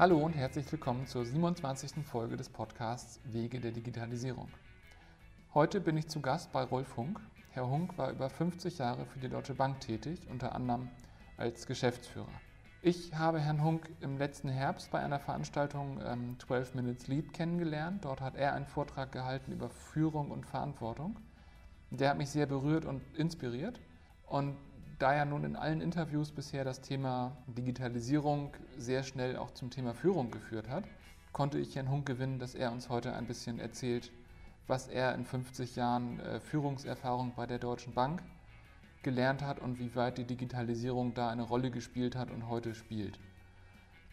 Hallo und herzlich willkommen zur 27. Folge des Podcasts Wege der Digitalisierung. Heute bin ich zu Gast bei Rolf Hunk. Herr Hunk war über 50 Jahre für die Deutsche Bank tätig, unter anderem als Geschäftsführer. Ich habe Herrn Hunk im letzten Herbst bei einer Veranstaltung ähm, 12 Minutes Lead kennengelernt. Dort hat er einen Vortrag gehalten über Führung und Verantwortung. Der hat mich sehr berührt und inspiriert. Und da ja nun in allen Interviews bisher das Thema Digitalisierung sehr schnell auch zum Thema Führung geführt hat, konnte ich Herrn Hunk gewinnen, dass er uns heute ein bisschen erzählt, was er in 50 Jahren äh, Führungserfahrung bei der Deutschen Bank gelernt hat und wie weit die Digitalisierung da eine Rolle gespielt hat und heute spielt.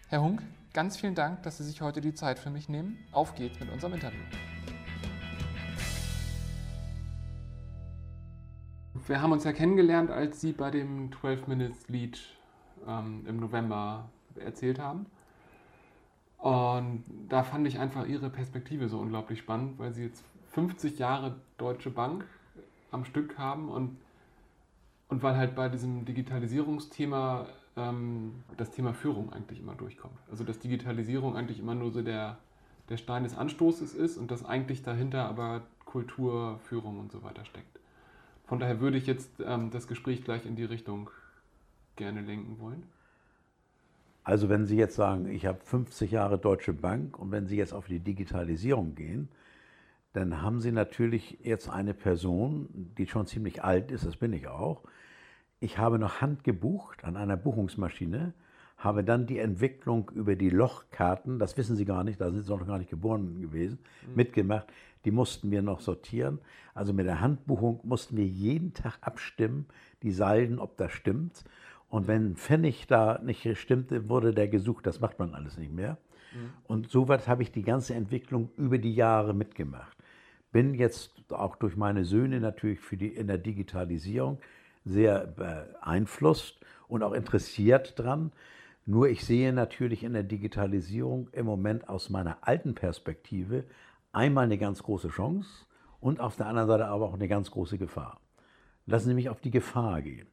Herr Hunk, ganz vielen Dank, dass Sie sich heute die Zeit für mich nehmen. Auf geht's mit unserem Interview. Wir haben uns ja kennengelernt, als Sie bei dem 12 Minutes Lead ähm, im November erzählt haben. Und da fand ich einfach Ihre Perspektive so unglaublich spannend, weil Sie jetzt 50 Jahre Deutsche Bank am Stück haben und, und weil halt bei diesem Digitalisierungsthema ähm, das Thema Führung eigentlich immer durchkommt. Also dass Digitalisierung eigentlich immer nur so der, der Stein des Anstoßes ist und dass eigentlich dahinter aber Kultur, Führung und so weiter steckt. Von daher würde ich jetzt ähm, das Gespräch gleich in die Richtung gerne lenken wollen. Also wenn Sie jetzt sagen, ich habe 50 Jahre Deutsche Bank und wenn Sie jetzt auf die Digitalisierung gehen, dann haben Sie natürlich jetzt eine Person, die schon ziemlich alt ist, das bin ich auch. Ich habe noch handgebucht an einer Buchungsmaschine, habe dann die Entwicklung über die Lochkarten, das wissen Sie gar nicht, da sind Sie noch gar nicht geboren gewesen, mhm. mitgemacht. Die mussten wir noch sortieren. Also mit der Handbuchung mussten wir jeden Tag abstimmen, die Salden, ob das stimmt. Und wenn Pfennig da nicht stimmte, wurde der gesucht. Das macht man alles nicht mehr. Mhm. Und soweit habe ich die ganze Entwicklung über die Jahre mitgemacht. Bin jetzt auch durch meine Söhne natürlich für die, in der Digitalisierung sehr beeinflusst und auch interessiert dran. Nur ich sehe natürlich in der Digitalisierung im Moment aus meiner alten Perspektive einmal eine ganz große Chance und auf der anderen Seite aber auch eine ganz große Gefahr. Lassen Sie mich auf die Gefahr gehen.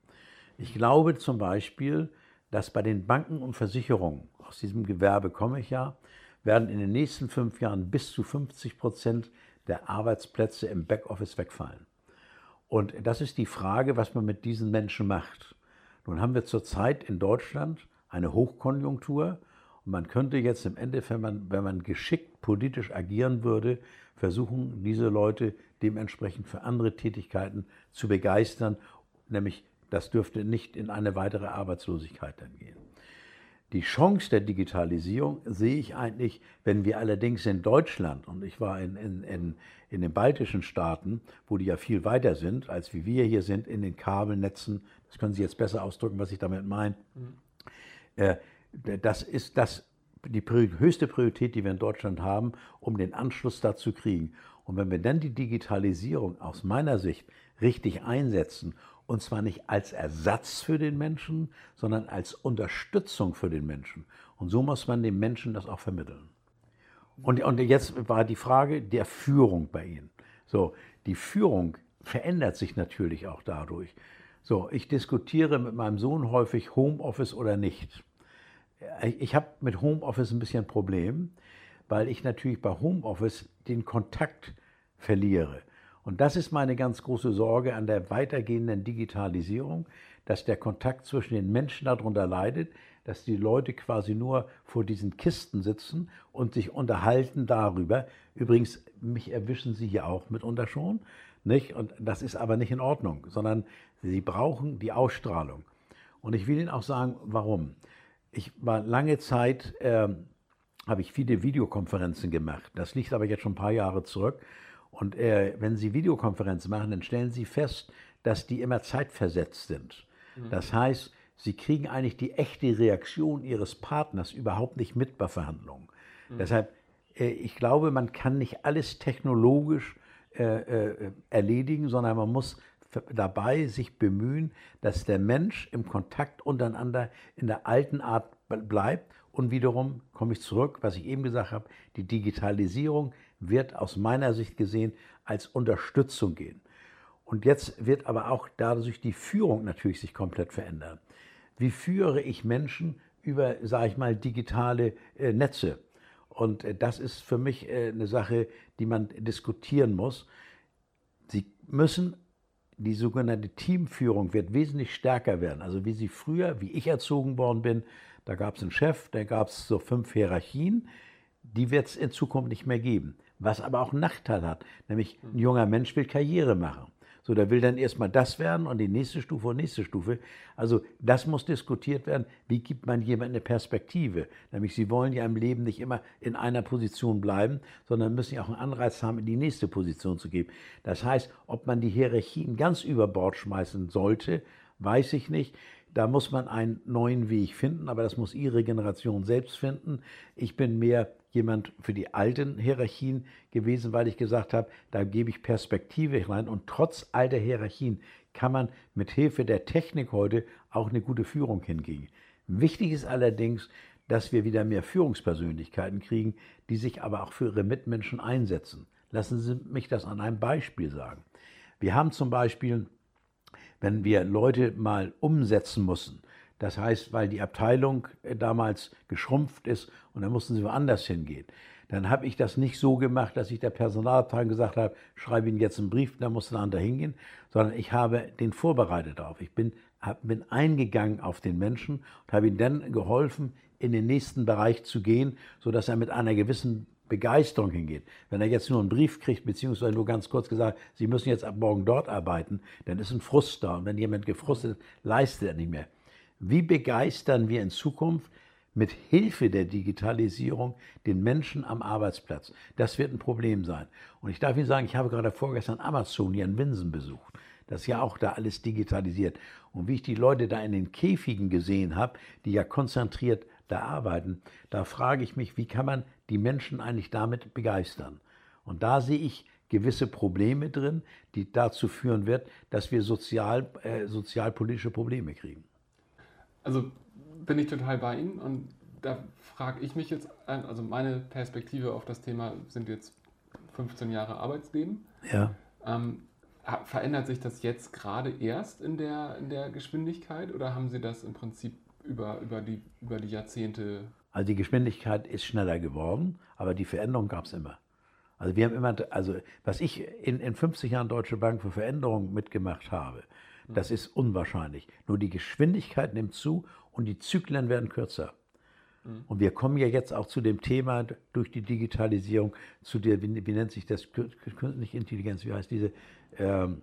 Ich glaube zum Beispiel, dass bei den Banken und Versicherungen, aus diesem Gewerbe komme ich ja, werden in den nächsten fünf Jahren bis zu 50 Prozent der Arbeitsplätze im Backoffice wegfallen. Und das ist die Frage, was man mit diesen Menschen macht. Nun haben wir zurzeit in Deutschland eine Hochkonjunktur. Und man könnte jetzt im Endeffekt, wenn man, wenn man geschickt politisch agieren würde, versuchen, diese Leute dementsprechend für andere Tätigkeiten zu begeistern. Nämlich, das dürfte nicht in eine weitere Arbeitslosigkeit dann gehen. Die Chance der Digitalisierung sehe ich eigentlich, wenn wir allerdings in Deutschland, und ich war in, in, in, in den baltischen Staaten, wo die ja viel weiter sind, als wie wir hier sind, in den Kabelnetzen, das können Sie jetzt besser ausdrücken, was ich damit meine, mhm. Äh, das ist das, die höchste Priorität, die wir in Deutschland haben, um den Anschluss da zu kriegen. Und wenn wir dann die Digitalisierung aus meiner Sicht richtig einsetzen, und zwar nicht als Ersatz für den Menschen, sondern als Unterstützung für den Menschen. Und so muss man dem Menschen das auch vermitteln. Und, und jetzt war die Frage der Führung bei Ihnen. So, die Führung verändert sich natürlich auch dadurch. So, ich diskutiere mit meinem Sohn häufig Homeoffice oder nicht. Ich habe mit Homeoffice ein bisschen ein Problem, weil ich natürlich bei Homeoffice den Kontakt verliere. Und das ist meine ganz große Sorge an der weitergehenden Digitalisierung, dass der Kontakt zwischen den Menschen darunter leidet, dass die Leute quasi nur vor diesen Kisten sitzen und sich unterhalten darüber. Übrigens, mich erwischen Sie hier auch mitunter schon. Nicht? Und das ist aber nicht in Ordnung, sondern sie brauchen die Ausstrahlung. Und ich will Ihnen auch sagen, warum. Ich war lange Zeit, äh, habe ich viele Videokonferenzen gemacht. Das liegt aber jetzt schon ein paar Jahre zurück. Und äh, wenn Sie Videokonferenzen machen, dann stellen Sie fest, dass die immer zeitversetzt sind. Mhm. Das heißt, Sie kriegen eigentlich die echte Reaktion Ihres Partners überhaupt nicht mit bei Verhandlungen. Mhm. Deshalb, äh, ich glaube, man kann nicht alles technologisch äh, äh, erledigen, sondern man muss dabei sich bemühen, dass der Mensch im Kontakt untereinander in der alten Art bleibt. Und wiederum komme ich zurück, was ich eben gesagt habe, die Digitalisierung wird aus meiner Sicht gesehen als Unterstützung gehen. Und jetzt wird aber auch dadurch die Führung natürlich sich komplett verändern. Wie führe ich Menschen über, sage ich mal, digitale äh, Netze. Und äh, das ist für mich äh, eine Sache, die man diskutieren muss. Sie müssen, die sogenannte Teamführung wird wesentlich stärker werden. Also wie sie früher, wie ich erzogen worden bin, da gab es einen Chef, da gab es so fünf Hierarchien, die wird es in Zukunft nicht mehr geben. Was aber auch einen Nachteil hat, nämlich ein junger Mensch will Karriere machen. So, der will dann erstmal das werden und die nächste Stufe und nächste Stufe. Also das muss diskutiert werden. Wie gibt man jemandem eine Perspektive? Nämlich, sie wollen ja im Leben nicht immer in einer Position bleiben, sondern müssen ja auch einen Anreiz haben, in die nächste Position zu gehen. Das heißt, ob man die Hierarchien ganz über Bord schmeißen sollte, weiß ich nicht. Da muss man einen neuen Weg finden, aber das muss Ihre Generation selbst finden. Ich bin mehr jemand für die alten Hierarchien gewesen, weil ich gesagt habe, da gebe ich Perspektive rein und trotz alter Hierarchien kann man mit Hilfe der Technik heute auch eine gute Führung hingehen. Wichtig ist allerdings, dass wir wieder mehr Führungspersönlichkeiten kriegen, die sich aber auch für ihre Mitmenschen einsetzen. Lassen Sie mich das an einem Beispiel sagen. Wir haben zum Beispiel, wenn wir Leute mal umsetzen müssen, das heißt, weil die Abteilung äh, damals geschrumpft ist und dann mussten sie woanders hingehen. Dann habe ich das nicht so gemacht, dass ich der Personalabteilung gesagt habe, schreibe Ihnen jetzt einen Brief, dann muss ein anderer hingehen, sondern ich habe den vorbereitet darauf. Ich bin, hab, bin eingegangen auf den Menschen und habe ihm dann geholfen, in den nächsten Bereich zu gehen, sodass er mit einer gewissen Begeisterung hingeht. Wenn er jetzt nur einen Brief kriegt, beziehungsweise nur ganz kurz gesagt, Sie müssen jetzt ab morgen dort arbeiten, dann ist ein Frust da. Und wenn jemand gefrustet ist, leistet er nicht mehr. Wie begeistern wir in Zukunft mit Hilfe der Digitalisierung den Menschen am Arbeitsplatz? Das wird ein Problem sein. Und ich darf Ihnen sagen, ich habe gerade vorgestern Amazon hier in Winsen besucht. Das ist ja auch da alles digitalisiert. Und wie ich die Leute da in den Käfigen gesehen habe, die ja konzentriert da arbeiten, da frage ich mich, wie kann man die Menschen eigentlich damit begeistern? Und da sehe ich gewisse Probleme drin, die dazu führen wird, dass wir sozial, äh, sozialpolitische Probleme kriegen. Also bin ich total bei Ihnen und da frage ich mich jetzt, also meine Perspektive auf das Thema sind jetzt 15 Jahre Arbeitsleben. Ja. Ähm, verändert sich das jetzt gerade erst in der, in der Geschwindigkeit oder haben Sie das im Prinzip über, über, die, über die Jahrzehnte? Also die Geschwindigkeit ist schneller geworden, aber die Veränderung gab es immer. Also wir haben immer, also was ich in, in 50 Jahren Deutsche Bank für Veränderungen mitgemacht habe, das ist unwahrscheinlich. Nur die Geschwindigkeit nimmt zu und die Zyklen werden kürzer. Mhm. Und wir kommen ja jetzt auch zu dem Thema durch die Digitalisierung, zu der, wie, wie nennt sich das, künstliche Intelligenz, wie heißt diese, ähm,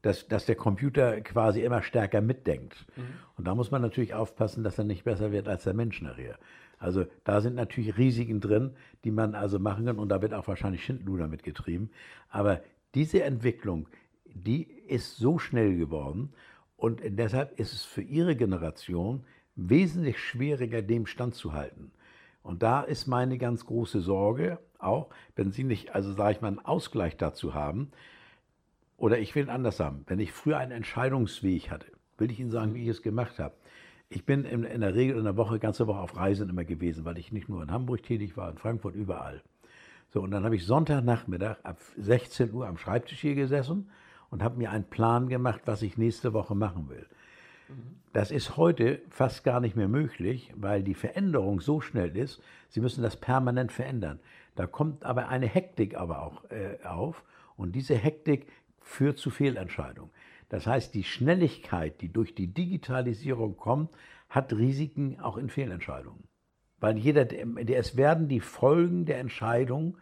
dass, dass der Computer quasi immer stärker mitdenkt. Mhm. Und da muss man natürlich aufpassen, dass er nicht besser wird als der Mensch nachher. Also da sind natürlich Risiken drin, die man also machen kann und da wird auch wahrscheinlich Schindluder mitgetrieben. Aber diese Entwicklung, die ist so schnell geworden und deshalb ist es für ihre Generation wesentlich schwieriger, dem standzuhalten. Und da ist meine ganz große Sorge, auch wenn Sie nicht, also sage ich mal, einen Ausgleich dazu haben, oder ich will anders sagen, wenn ich früher einen Entscheidungsweg hatte, will ich Ihnen sagen, wie ich es gemacht habe. Ich bin in, in der Regel in der Woche, ganze Woche auf Reisen immer gewesen, weil ich nicht nur in Hamburg tätig war, in Frankfurt, überall. So, und dann habe ich Sonntagnachmittag ab 16 Uhr am Schreibtisch hier gesessen und habe mir einen Plan gemacht, was ich nächste Woche machen will. Das ist heute fast gar nicht mehr möglich, weil die Veränderung so schnell ist. Sie müssen das permanent verändern. Da kommt aber eine Hektik aber auch äh, auf und diese Hektik führt zu Fehlentscheidungen. Das heißt, die Schnelligkeit, die durch die Digitalisierung kommt, hat Risiken auch in Fehlentscheidungen. Weil jeder, es werden die Folgen der Entscheidung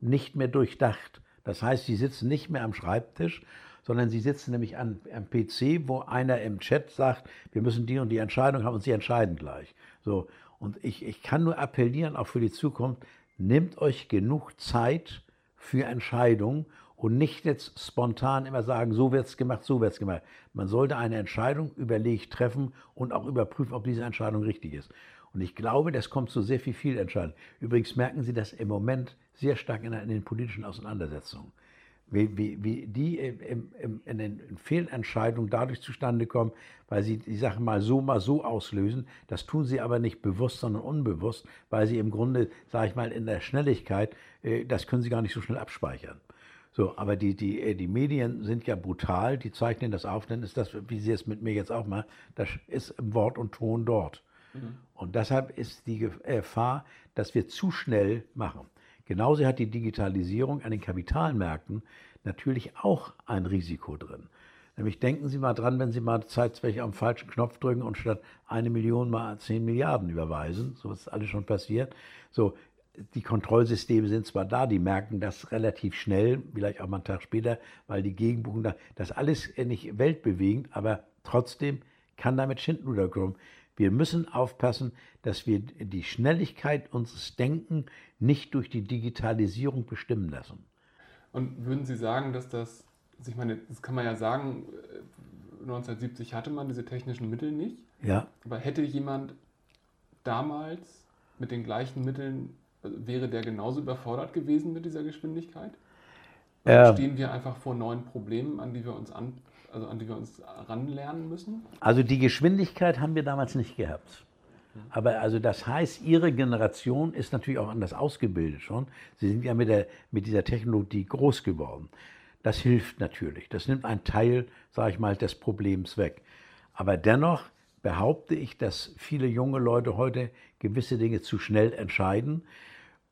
nicht mehr durchdacht. Das heißt, sie sitzen nicht mehr am Schreibtisch sondern sie sitzen nämlich an, am PC, wo einer im Chat sagt, wir müssen die und die Entscheidung haben und sie entscheiden gleich. So. Und ich, ich kann nur appellieren, auch für die Zukunft, nehmt euch genug Zeit für Entscheidungen und nicht jetzt spontan immer sagen, so wird es gemacht, so wird es gemacht. Man sollte eine Entscheidung überlegt treffen und auch überprüfen, ob diese Entscheidung richtig ist. Und ich glaube, das kommt zu sehr viel Fehlentscheidung. Übrigens merken Sie das im Moment sehr stark in, in den politischen Auseinandersetzungen wie, wie, wie die im, im, in den Fehlentscheidungen dadurch zustande kommen, weil sie die Sache mal so, mal so auslösen. Das tun sie aber nicht bewusst, sondern unbewusst, weil sie im Grunde, sage ich mal, in der Schnelligkeit, äh, das können sie gar nicht so schnell abspeichern. So, aber die, die, äh, die Medien sind ja brutal, die zeichnen das auf, dann ist das, wie sie es mit mir jetzt auch machen, das ist im Wort und Ton dort. Mhm. Und deshalb ist die Gefahr, dass wir zu schnell machen. Genauso hat die Digitalisierung an den Kapitalmärkten natürlich auch ein Risiko drin. Nämlich denken Sie mal dran, wenn Sie mal zeitweilig am falschen Knopf drücken und statt eine Million mal zehn Milliarden überweisen. So ist alles schon passiert. So, die Kontrollsysteme sind zwar da, die merken das relativ schnell, vielleicht auch mal einen Tag später, weil die Gegenbuchen da, das alles nicht weltbewegend, aber trotzdem kann damit Schindluder kommen. Wir müssen aufpassen, dass wir die Schnelligkeit unseres Denken nicht durch die Digitalisierung bestimmen lassen. Und würden Sie sagen, dass das, also ich meine, das kann man ja sagen, 1970 hatte man diese technischen Mittel nicht. Ja. Aber hätte jemand damals mit den gleichen Mitteln, wäre der genauso überfordert gewesen mit dieser Geschwindigkeit? Ähm, stehen wir einfach vor neuen Problemen, an die wir uns an, also an die wir uns ranlernen müssen? Also die Geschwindigkeit haben wir damals nicht gehabt. Aber also das heißt, Ihre Generation ist natürlich auch anders ausgebildet schon. Sie sind ja mit, der, mit dieser Technologie groß geworden. Das hilft natürlich. Das nimmt einen Teil, sage ich mal, des Problems weg. Aber dennoch behaupte ich, dass viele junge Leute heute gewisse Dinge zu schnell entscheiden.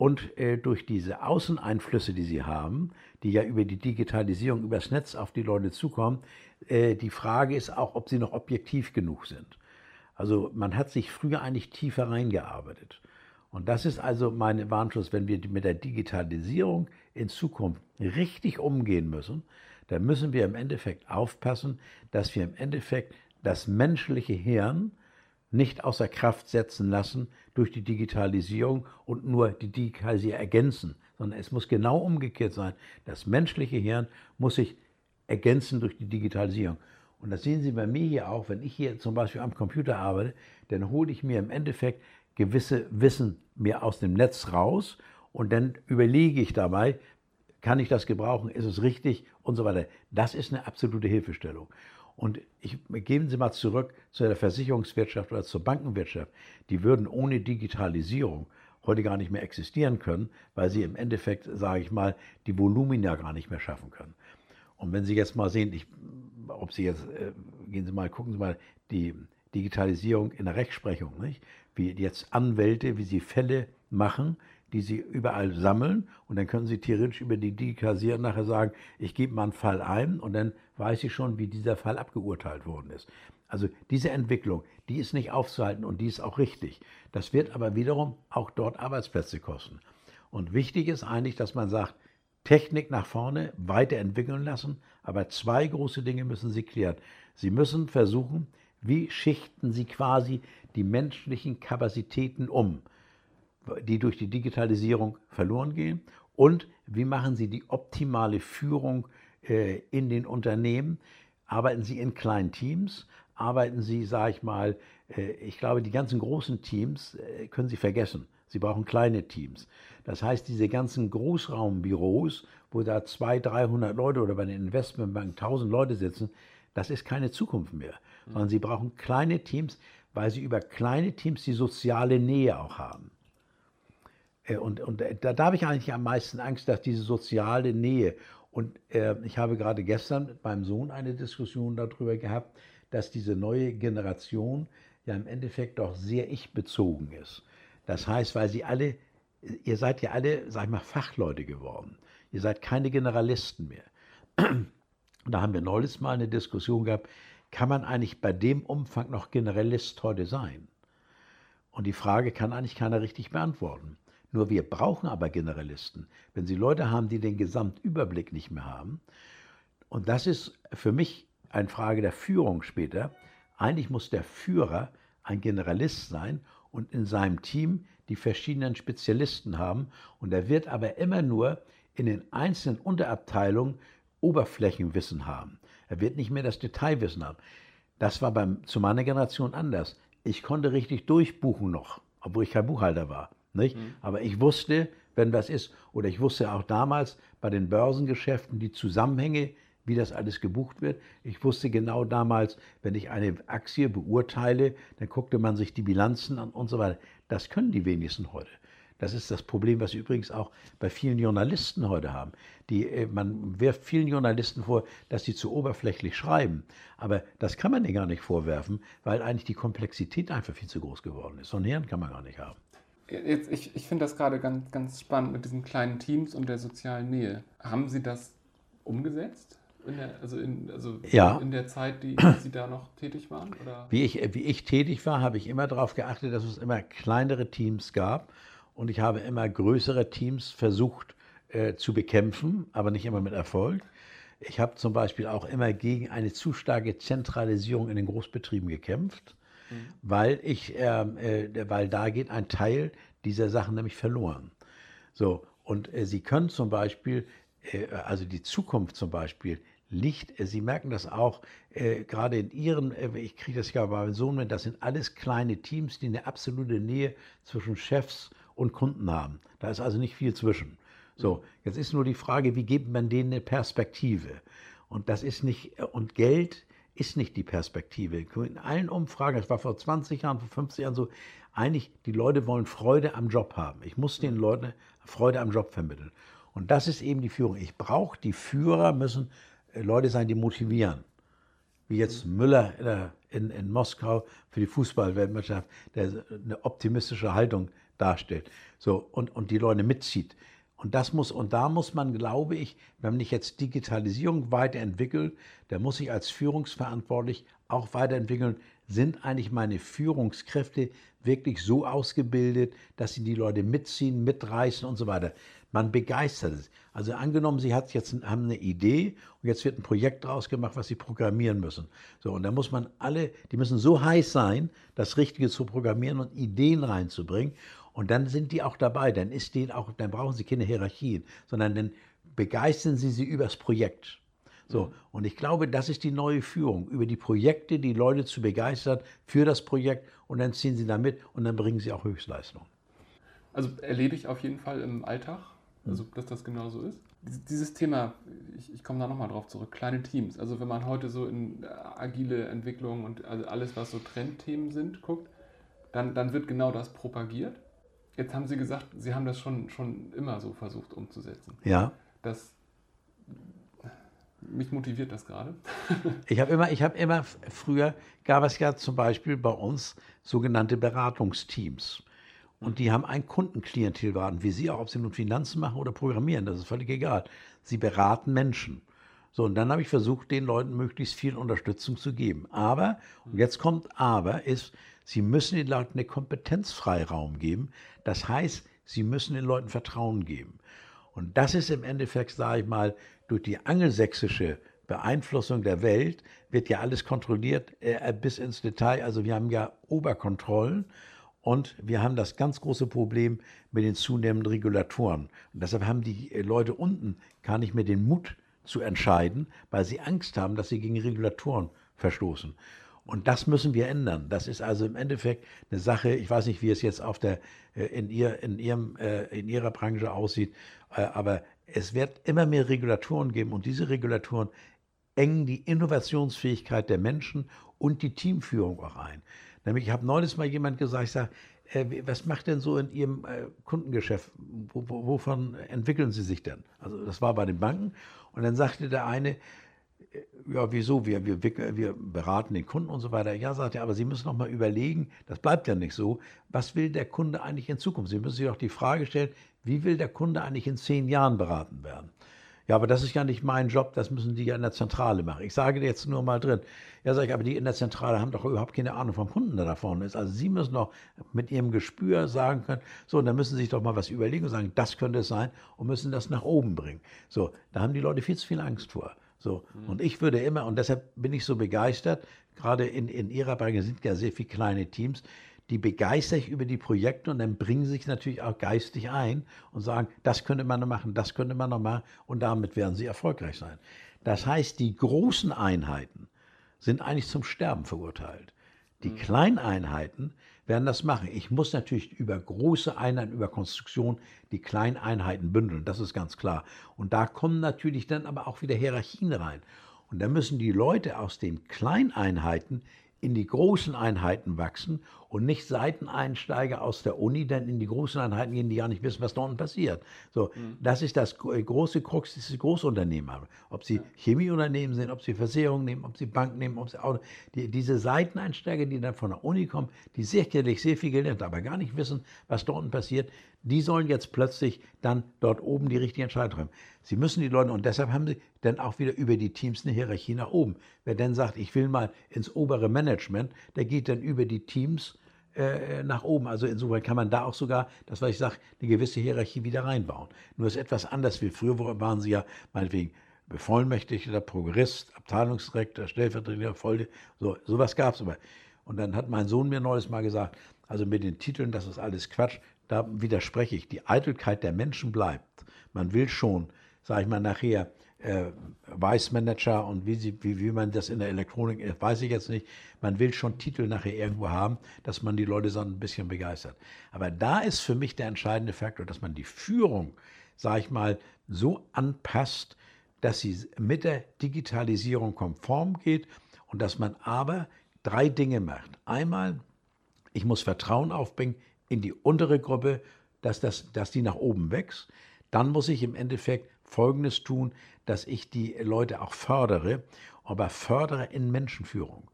Und äh, durch diese Außeneinflüsse, die sie haben, die ja über die Digitalisierung, übers Netz auf die Leute zukommen, äh, die Frage ist auch, ob sie noch objektiv genug sind. Also man hat sich früher eigentlich tiefer reingearbeitet. Und das ist also mein Warnschuss, wenn wir mit der Digitalisierung in Zukunft richtig umgehen müssen, dann müssen wir im Endeffekt aufpassen, dass wir im Endeffekt das menschliche Hirn nicht außer Kraft setzen lassen durch die Digitalisierung und nur die Digitalisierung ergänzen, sondern es muss genau umgekehrt sein. Das menschliche Hirn muss sich ergänzen durch die Digitalisierung. Und das sehen Sie bei mir hier auch, wenn ich hier zum Beispiel am Computer arbeite, dann hole ich mir im Endeffekt gewisse Wissen mir aus dem Netz raus und dann überlege ich dabei, kann ich das gebrauchen, ist es richtig und so weiter. Das ist eine absolute Hilfestellung. Und ich, geben Sie mal zurück zu der Versicherungswirtschaft oder zur Bankenwirtschaft. Die würden ohne Digitalisierung heute gar nicht mehr existieren können, weil sie im Endeffekt, sage ich mal, die Volumina gar nicht mehr schaffen können. Und wenn Sie jetzt mal sehen, ich, ob Sie jetzt, äh, gehen Sie mal, gucken Sie mal die Digitalisierung in der Rechtsprechung, nicht? wie jetzt Anwälte, wie sie Fälle machen, die sie überall sammeln und dann können sie theoretisch über die Digitalisierung nachher sagen, ich gebe mal einen Fall ein und dann weiß ich schon, wie dieser Fall abgeurteilt worden ist. Also diese Entwicklung, die ist nicht aufzuhalten und die ist auch richtig. Das wird aber wiederum auch dort Arbeitsplätze kosten. Und wichtig ist eigentlich, dass man sagt, Technik nach vorne weiterentwickeln lassen, aber zwei große Dinge müssen Sie klären. Sie müssen versuchen, wie schichten Sie quasi die menschlichen Kapazitäten um, die durch die Digitalisierung verloren gehen und wie machen Sie die optimale Führung äh, in den Unternehmen? Arbeiten Sie in kleinen Teams? Arbeiten Sie, sage ich mal, äh, ich glaube, die ganzen großen Teams äh, können Sie vergessen. Sie brauchen kleine Teams. Das heißt, diese ganzen Großraumbüros, wo da 200, 300 Leute oder bei den Investmentbanken 1000 Leute sitzen, das ist keine Zukunft mehr. Sondern sie brauchen kleine Teams, weil sie über kleine Teams die soziale Nähe auch haben. Äh, und, und äh, da, da habe ich eigentlich am meisten Angst, dass diese soziale Nähe, und äh, ich habe gerade gestern mit meinem Sohn eine Diskussion darüber gehabt, dass diese neue Generation ja im Endeffekt doch sehr ich-bezogen ist. Das heißt, weil sie alle, ihr seid ja alle, sag ich mal, Fachleute geworden. Ihr seid keine Generalisten mehr. Da haben wir neulich mal eine Diskussion gehabt, kann man eigentlich bei dem Umfang noch Generalist heute sein? Und die Frage kann eigentlich keiner richtig beantworten. Nur wir brauchen aber Generalisten. Wenn Sie Leute haben, die den Gesamtüberblick nicht mehr haben, und das ist für mich eine Frage der Führung später, eigentlich muss der Führer ein Generalist sein und in seinem Team die verschiedenen Spezialisten haben. Und er wird aber immer nur in den einzelnen Unterabteilungen Oberflächenwissen haben. Er wird nicht mehr das Detailwissen haben. Das war beim, zu meiner Generation anders. Ich konnte richtig durchbuchen noch, obwohl ich kein Buchhalter war. Nicht? Mhm. Aber ich wusste, wenn was ist, oder ich wusste auch damals bei den Börsengeschäften die Zusammenhänge, wie das alles gebucht wird. Ich wusste genau damals, wenn ich eine Aktie beurteile, dann guckte man sich die Bilanzen an und so weiter. Das können die wenigsten heute. Das ist das Problem, was wir übrigens auch bei vielen Journalisten heute haben. Die, äh, man wirft vielen Journalisten vor, dass sie zu oberflächlich schreiben. Aber das kann man ihnen gar nicht vorwerfen, weil eigentlich die Komplexität einfach viel zu groß geworden ist. So ein Hirn kann man gar nicht haben. Jetzt, ich ich finde das gerade ganz, ganz spannend mit diesen kleinen Teams und der sozialen Nähe. Haben Sie das umgesetzt? In der, also in, also ja. in der Zeit, die Sie da noch tätig waren? Oder? Wie, ich, wie ich tätig war, habe ich immer darauf geachtet, dass es immer kleinere Teams gab. Und ich habe immer größere Teams versucht äh, zu bekämpfen, aber nicht immer mit Erfolg. Ich habe zum Beispiel auch immer gegen eine zu starke Zentralisierung in den Großbetrieben gekämpft, mhm. weil, ich, ähm, äh, weil da geht ein Teil dieser Sachen nämlich verloren. So, und äh, Sie können zum Beispiel, äh, also die Zukunft zum Beispiel, liegt, äh, Sie merken das auch, äh, gerade in Ihren, äh, ich kriege das ja bei meinem Sohn das sind alles kleine Teams, die eine absolute Nähe zwischen Chefs und Kunden haben. Da ist also nicht viel zwischen. So, jetzt ist nur die Frage, wie gibt man denen eine Perspektive? Und das ist nicht, und Geld ist nicht die Perspektive. In allen Umfragen, das war vor 20 Jahren, vor 50 Jahren so, eigentlich, die Leute wollen Freude am Job haben. Ich muss den Leuten Freude am Job vermitteln. Und das ist eben die Führung. Ich brauche, die Führer müssen äh, Leute sein, die motivieren. Wie jetzt Müller in, in Moskau für die Fußballweltmannschaft, der eine optimistische Haltung darstellt. So, und, und die Leute mitzieht. Und das muss, und da muss man, glaube ich, wenn nicht jetzt Digitalisierung weiterentwickelt, da muss ich als Führungsverantwortlich auch weiterentwickeln. Sind eigentlich meine Führungskräfte wirklich so ausgebildet, dass sie die Leute mitziehen, mitreißen und so weiter? Man begeistert es. Also angenommen, Sie hat jetzt, haben eine Idee und jetzt wird ein Projekt draus gemacht, was Sie programmieren müssen. So, und da muss man alle, die müssen so heiß sein, das Richtige zu programmieren und Ideen reinzubringen. Und dann sind die auch dabei. Dann ist denen auch, dann brauchen Sie keine Hierarchien, sondern dann begeistern Sie sie übers Projekt. So, mhm. und ich glaube, das ist die neue Führung, über die Projekte die Leute zu begeistern für das Projekt und dann ziehen sie damit und dann bringen sie auch Höchstleistung. Also erlebe ich auf jeden Fall im Alltag also dass das genau so ist. Dieses Thema, ich, ich komme da nochmal drauf zurück, kleine Teams. Also wenn man heute so in äh, agile Entwicklung und also alles, was so Trendthemen sind, guckt, dann, dann wird genau das propagiert. Jetzt haben Sie gesagt, Sie haben das schon, schon immer so versucht umzusetzen. Ja. Das, mich motiviert das gerade. ich habe immer, ich habe immer, früher gab es ja zum Beispiel bei uns sogenannte Beratungsteams. Und die haben ein Kundenklientel beraten, wie Sie auch, ob Sie nun Finanzen machen oder programmieren, das ist völlig egal. Sie beraten Menschen. So, und dann habe ich versucht, den Leuten möglichst viel Unterstützung zu geben. Aber, und jetzt kommt aber, ist, Sie müssen den Leuten eine Kompetenzfreiraum geben. Das heißt, Sie müssen den Leuten Vertrauen geben. Und das ist im Endeffekt, sage ich mal, durch die angelsächsische Beeinflussung der Welt wird ja alles kontrolliert äh, bis ins Detail. Also wir haben ja Oberkontrollen und wir haben das ganz große Problem mit den zunehmenden Regulatoren. Und deshalb haben die äh, Leute unten gar nicht mehr den Mut zu entscheiden, weil sie Angst haben, dass sie gegen Regulatoren verstoßen. Und das müssen wir ändern. Das ist also im Endeffekt eine Sache, ich weiß nicht, wie es jetzt auf der, äh, in, ihr, in, ihrem, äh, in Ihrer Branche aussieht, aber es wird immer mehr Regulatoren geben und diese Regulatoren engen die Innovationsfähigkeit der Menschen und die Teamführung auch ein. Nämlich, ich habe neulich mal jemand gesagt, ich sage, äh, was macht denn so in Ihrem äh, Kundengeschäft? Wo, wo, wovon entwickeln Sie sich denn? Also das war bei den Banken. Und dann sagte der eine, äh, ja, wieso? Wir, wir, wir beraten den Kunden und so weiter. Ja, sagt er, aber Sie müssen noch mal überlegen, das bleibt ja nicht so. Was will der Kunde eigentlich in Zukunft? Sie müssen sich doch die Frage stellen, wie will der Kunde eigentlich in zehn Jahren beraten werden? Ja, aber das ist ja nicht mein Job, das müssen die ja in der Zentrale machen. Ich sage jetzt nur mal drin. Ja, sage ich, aber die in der Zentrale haben doch überhaupt keine Ahnung vom Kunden, der da vorne ist. Also Sie müssen doch mit Ihrem Gespür sagen können, so, und dann müssen Sie sich doch mal was überlegen und sagen, das könnte es sein und müssen das nach oben bringen. So, da haben die Leute viel zu viel Angst vor. So, mhm. und ich würde immer, und deshalb bin ich so begeistert, gerade in, in Ihrer Branche sind ja sehr viele kleine Teams, die begeistern sich über die Projekte und dann bringen sich natürlich auch geistig ein und sagen, das könnte man noch machen, das könnte man noch machen und damit werden sie erfolgreich sein. Das heißt, die großen Einheiten sind eigentlich zum Sterben verurteilt. Die mhm. Kleineinheiten werden das machen. Ich muss natürlich über große Einheiten, über Konstruktion die Kleineinheiten bündeln, das ist ganz klar. Und da kommen natürlich dann aber auch wieder Hierarchien rein. Und da müssen die Leute aus den Kleineinheiten in die großen Einheiten wachsen und nicht Seiteneinsteiger aus der Uni dann in die großen Einheiten gehen, die gar nicht wissen, was unten passiert. So, mhm. das ist das große Krux dieses Großunternehmer. Ob sie ja. Chemieunternehmen sind, ob sie Versicherungen nehmen, ob sie Banken nehmen, ob sie Auto, die, diese Seiteneinsteiger, die dann von der Uni kommen, die sicherlich sehr viel gelernt, aber gar nicht wissen, was unten passiert, die sollen jetzt plötzlich dann dort oben die richtige Entscheidung treffen. Sie müssen die Leute, und deshalb haben sie dann auch wieder über die Teams eine Hierarchie nach oben. Wer dann sagt, ich will mal ins obere Management, der geht dann über die Teams äh, nach oben. Also insofern kann man da auch sogar, das was ich sage, eine gewisse Hierarchie wieder reinbauen. Nur ist etwas anders wie früher, waren sie ja meinetwegen Bevollmächtigter, Progrist, Abteilungsdirektor, Stellvertreter, Folge, so, sowas gab es aber. Und dann hat mein Sohn mir neues Mal gesagt, also mit den Titeln, das ist alles Quatsch da widerspreche ich, die Eitelkeit der Menschen bleibt. Man will schon, sage ich mal, nachher äh, Weißmanager und wie, sie, wie, wie man das in der Elektronik, äh, weiß ich jetzt nicht. Man will schon Titel nachher irgendwo haben, dass man die Leute so ein bisschen begeistert. Aber da ist für mich der entscheidende Faktor, dass man die Führung, sage ich mal, so anpasst, dass sie mit der Digitalisierung konform geht und dass man aber drei Dinge macht. Einmal, ich muss Vertrauen aufbringen in die untere Gruppe, dass, das, dass die nach oben wächst. Dann muss ich im Endeffekt Folgendes tun, dass ich die Leute auch fördere, aber fördere in Menschenführung.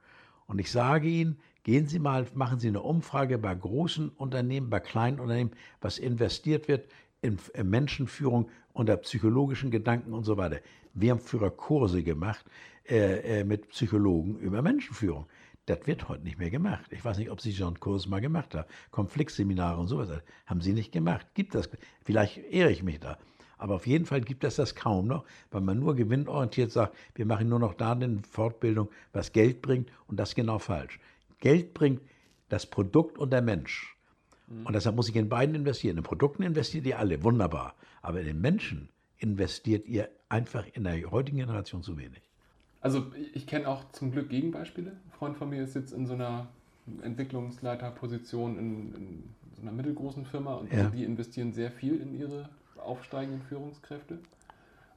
Und ich sage Ihnen, gehen Sie mal, machen Sie eine Umfrage bei großen Unternehmen, bei kleinen Unternehmen, was investiert wird in, Menschenführung unter psychologischen Gedanken und so weiter. Wir haben früher Kurse gemacht äh, äh, mit Psychologen über Menschenführung. Das wird heute nicht mehr gemacht. Ich weiß nicht, ob Sie schon einen Kurs mal gemacht haben. Konfliktseminare und sowas. Haben Sie nicht gemacht. Gibt das. Vielleicht ehre ich mich da. Aber auf jeden Fall gibt es das kaum noch, weil man nur gewinnorientiert sagt, wir machen nur noch da eine Fortbildung, was Geld bringt und das ist genau falsch. Geld bringt das Produkt und der Mensch. Mhm. Und deshalb muss ich in beiden investieren. In Produkten investiert ihr alle, wunderbar. Aber in den Menschen investiert ihr einfach in der heutigen Generation zu wenig. Also ich kenne auch zum Glück Gegenbeispiele. Ein Freund von mir ist jetzt in so einer Entwicklungsleiterposition in, in so einer mittelgroßen Firma und ja. also die investieren sehr viel in ihre aufsteigenden Führungskräfte.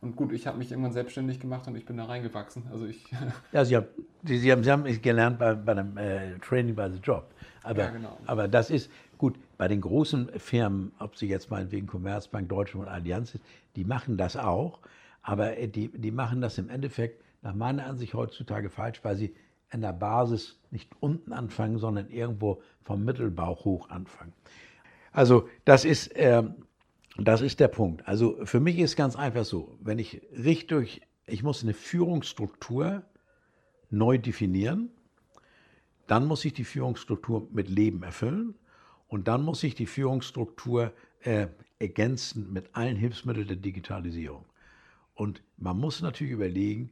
Und gut, ich habe mich irgendwann selbstständig gemacht und ich bin da reingewachsen. Also ich ja, Sie haben, Sie haben, Sie haben gelernt bei, bei einem äh, Training by the Job. Aber, ja, genau. aber das ist gut, bei den großen Firmen, ob sie jetzt meinetwegen Commerzbank, Deutsche und Allianz ist, die machen das auch. Aber äh, die, die machen das im Endeffekt nach meiner Ansicht heutzutage falsch, weil sie an der Basis nicht unten anfangen, sondern irgendwo vom Mittelbauch hoch anfangen. Also das ist, äh, das ist der Punkt. Also für mich ist ganz einfach so, wenn ich richtig, ich muss eine Führungsstruktur neu definieren, dann muss ich die Führungsstruktur mit Leben erfüllen und dann muss ich die Führungsstruktur äh, ergänzen mit allen Hilfsmitteln der Digitalisierung. Und man muss natürlich überlegen,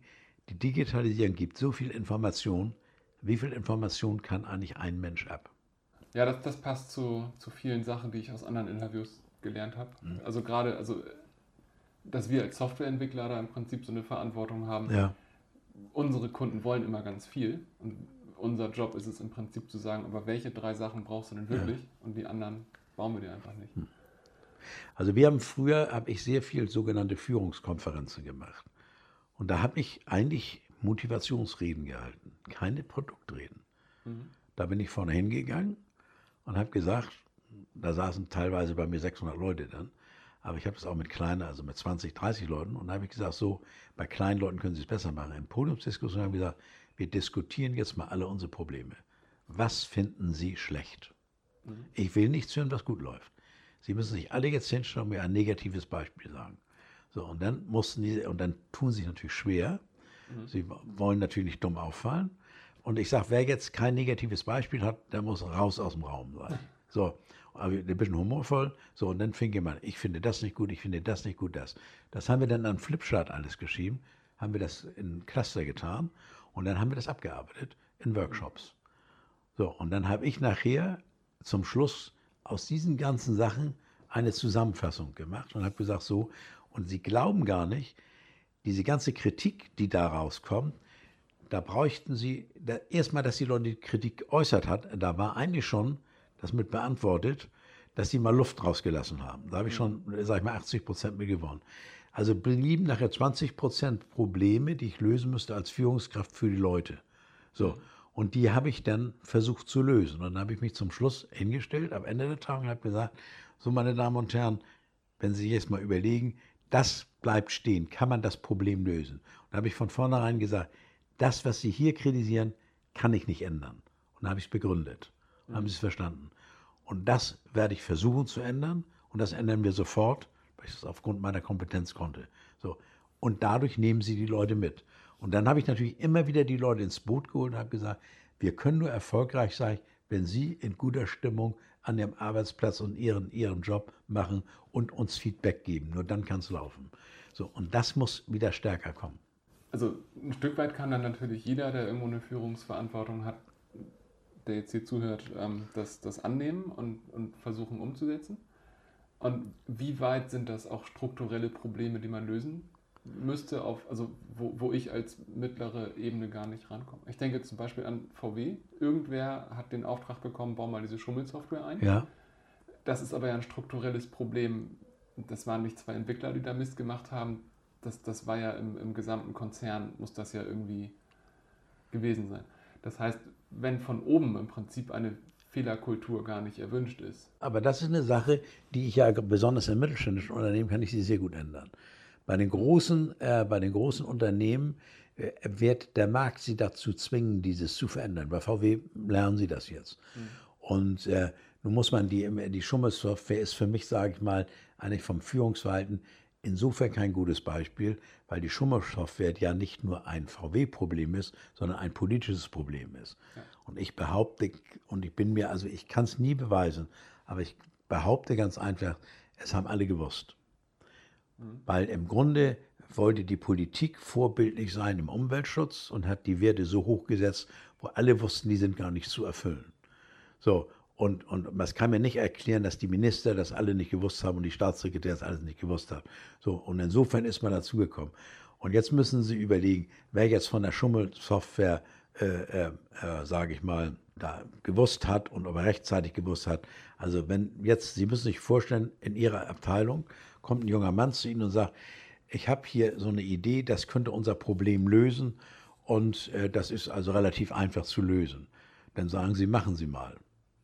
die Digitalisierung gibt so viel Information. Wie viel Information kann eigentlich ein Mensch ab? Ja, das, das passt zu, zu vielen Sachen, die ich aus anderen Interviews gelernt habe. Mhm. Also gerade, also dass wir als Softwareentwickler da im Prinzip so eine Verantwortung haben. Ja. Unsere Kunden wollen immer ganz viel und unser Job ist es im Prinzip zu sagen, aber welche drei Sachen brauchst du denn wirklich ja. und die anderen bauen wir dir einfach nicht. Hm. Also wir haben früher, habe ich sehr viel sogenannte Führungskonferenzen gemacht. Und da habe ich eigentlich Motivationsreden gehalten, keine Produktreden. Mhm. Da bin ich vorne hingegangen und habe gesagt, da saßen teilweise bei mir 600 Leute dann, aber ich habe das auch mit kleinen, also mit 20, 30 Leuten. Und da habe ich gesagt, so, bei kleinen Leuten können Sie es besser machen. In Podiumsdiskussionen habe ich gesagt, wir diskutieren jetzt mal alle unsere Probleme. Was finden Sie schlecht? Mhm. Ich will nichts hören, was gut läuft. Sie müssen sich alle jetzt hinstellen und mir ein negatives Beispiel sagen. So, und dann mussten die, und dann tun sie sich natürlich schwer. Mhm. Sie wollen natürlich nicht dumm auffallen. Und ich sage, wer jetzt kein negatives Beispiel hat, der muss raus aus dem Raum sein. So, ein bisschen humorvoll. So, und dann fing jemand, ich finde das nicht gut, ich finde das nicht gut, das. Das haben wir dann an Flipchart alles geschrieben, haben wir das in Cluster getan und dann haben wir das abgearbeitet in Workshops. So, und dann habe ich nachher zum Schluss aus diesen ganzen Sachen eine Zusammenfassung gemacht und habe gesagt, so, und sie glauben gar nicht, diese ganze Kritik, die daraus kommt, da bräuchten sie, da, erstmal, dass die Leute die Kritik geäußert hat, da war eigentlich schon das mit beantwortet, dass sie mal Luft rausgelassen haben. Da habe ich schon, sag ich mal, 80 Prozent mit gewonnen. Also blieben nachher 20 Prozent Probleme, die ich lösen müsste als Führungskraft für die Leute. So. Und die habe ich dann versucht zu lösen. Und dann habe ich mich zum Schluss hingestellt, am Ende der Tagung, und habe gesagt, so meine Damen und Herren, wenn Sie sich jetzt mal überlegen, das bleibt stehen, kann man das Problem lösen. Und da habe ich von vornherein gesagt, das, was Sie hier kritisieren, kann ich nicht ändern. Und dann habe ich es begründet. Und haben Sie es verstanden. Und das werde ich versuchen zu ändern. Und das ändern wir sofort, weil ich es aufgrund meiner Kompetenz konnte. So. Und dadurch nehmen Sie die Leute mit. Und dann habe ich natürlich immer wieder die Leute ins Boot geholt und habe gesagt, wir können nur erfolgreich sein, wenn Sie in guter Stimmung an Ihrem Arbeitsplatz und Ihren, Ihren Job machen und uns Feedback geben. Nur dann kann es laufen. So, und das muss wieder stärker kommen. Also ein Stück weit kann dann natürlich jeder, der irgendwo eine Führungsverantwortung hat, der jetzt hier zuhört, ähm, das, das annehmen und, und versuchen umzusetzen. Und wie weit sind das auch strukturelle Probleme, die man lösen müsste, auf, also wo, wo ich als mittlere Ebene gar nicht rankomme. Ich denke zum Beispiel an VW. Irgendwer hat den Auftrag bekommen, bau mal diese Schummelsoftware ein. Ja. Das ist aber ja ein strukturelles Problem. Das waren nicht zwei Entwickler, die da Mist gemacht haben. Das, das war ja im, im gesamten Konzern, muss das ja irgendwie gewesen sein. Das heißt, wenn von oben im Prinzip eine Fehlerkultur gar nicht erwünscht ist. Aber das ist eine Sache, die ich ja besonders in mittelständischen Unternehmen kann ich sie sehr gut ändern. Bei den großen, äh, bei den großen Unternehmen äh, wird der Markt sie dazu zwingen, dieses zu verändern. Bei VW lernen sie das jetzt. Mhm. Und äh, nun muss man die, die Schummelsoftware ist für mich, sage ich mal, eigentlich vom Führungsverhalten insofern kein gutes Beispiel, weil die Schummelsoftware ja nicht nur ein VW-Problem ist, sondern ein politisches Problem ist. Ja. Und ich behaupte, und ich bin mir, also ich kann es nie beweisen, aber ich behaupte ganz einfach, es haben alle gewusst. Weil im Grunde wollte die Politik vorbildlich sein im Umweltschutz und hat die Werte so hoch gesetzt, wo alle wussten, die sind gar nicht zu erfüllen. So, und, und das kann mir nicht erklären, dass die Minister das alle nicht gewusst haben und die Staatssekretäre das alles nicht gewusst haben. So, und insofern ist man dazugekommen. Und jetzt müssen Sie überlegen, wer jetzt von der Schummelsoftware, äh, äh, äh, sage ich mal, da gewusst hat und ob er rechtzeitig gewusst hat. Also wenn jetzt, Sie müssen sich vorstellen, in Ihrer Abteilung kommt ein junger Mann zu Ihnen und sagt, ich habe hier so eine Idee, das könnte unser Problem lösen und äh, das ist also relativ einfach zu lösen. Dann sagen Sie, machen Sie mal.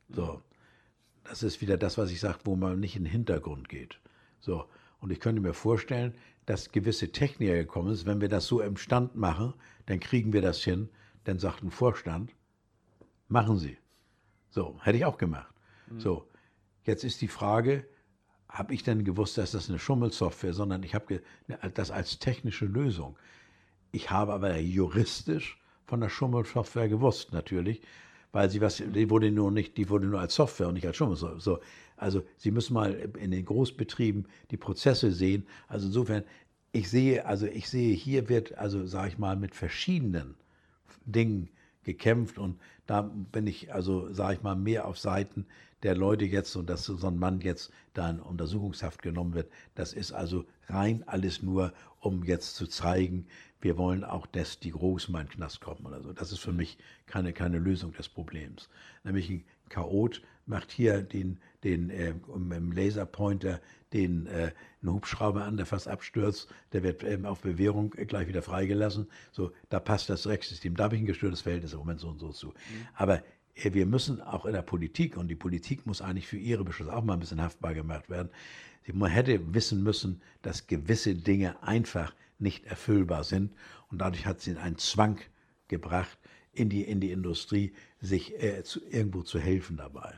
So, das ist wieder das, was ich sage, wo man nicht in den Hintergrund geht. So, und ich könnte mir vorstellen, dass gewisse Techniker gekommen ist, wenn wir das so im Stand machen, dann kriegen wir das hin. Dann sagt ein Vorstand, machen Sie. So, hätte ich auch gemacht. Mhm. So, jetzt ist die Frage, habe ich denn gewusst, dass das eine Schummelsoftware, sondern ich habe das als technische Lösung. Ich habe aber juristisch von der Schummelsoftware gewusst, natürlich, weil sie was, die wurde nur nicht, die wurde nur als Software und nicht als Schummelsoftware. So, also Sie müssen mal in den Großbetrieben die Prozesse sehen. Also insofern, ich sehe, also ich sehe, hier wird, also sage ich mal, mit verschiedenen Dingen gekämpft und da bin ich, also sage ich mal, mehr auf Seiten der Leute jetzt und dass so ein Mann jetzt da in Untersuchungshaft genommen wird. Das ist also rein alles nur, um jetzt zu zeigen, wir wollen auch, dass die Großen mal in den Knast kommen oder so. Das ist für mich keine, keine Lösung des Problems. Nämlich ein Chaot macht hier den, den äh, im Laserpointer den äh, einen Hubschrauber an, der fast abstürzt, der wird ähm, auf Bewährung gleich wieder freigelassen. So, da passt das Rechtssystem. Da habe ich ein gestörtes Verhältnis im Moment so und so zu. Mhm. Aber äh, wir müssen auch in der Politik, und die Politik muss eigentlich für ihre Beschlüsse auch mal ein bisschen haftbar gemacht werden. Man hätte wissen müssen, dass gewisse Dinge einfach nicht erfüllbar sind. Und dadurch hat sie einen Zwang gebracht, in die, in die Industrie, sich äh, zu, irgendwo zu helfen dabei.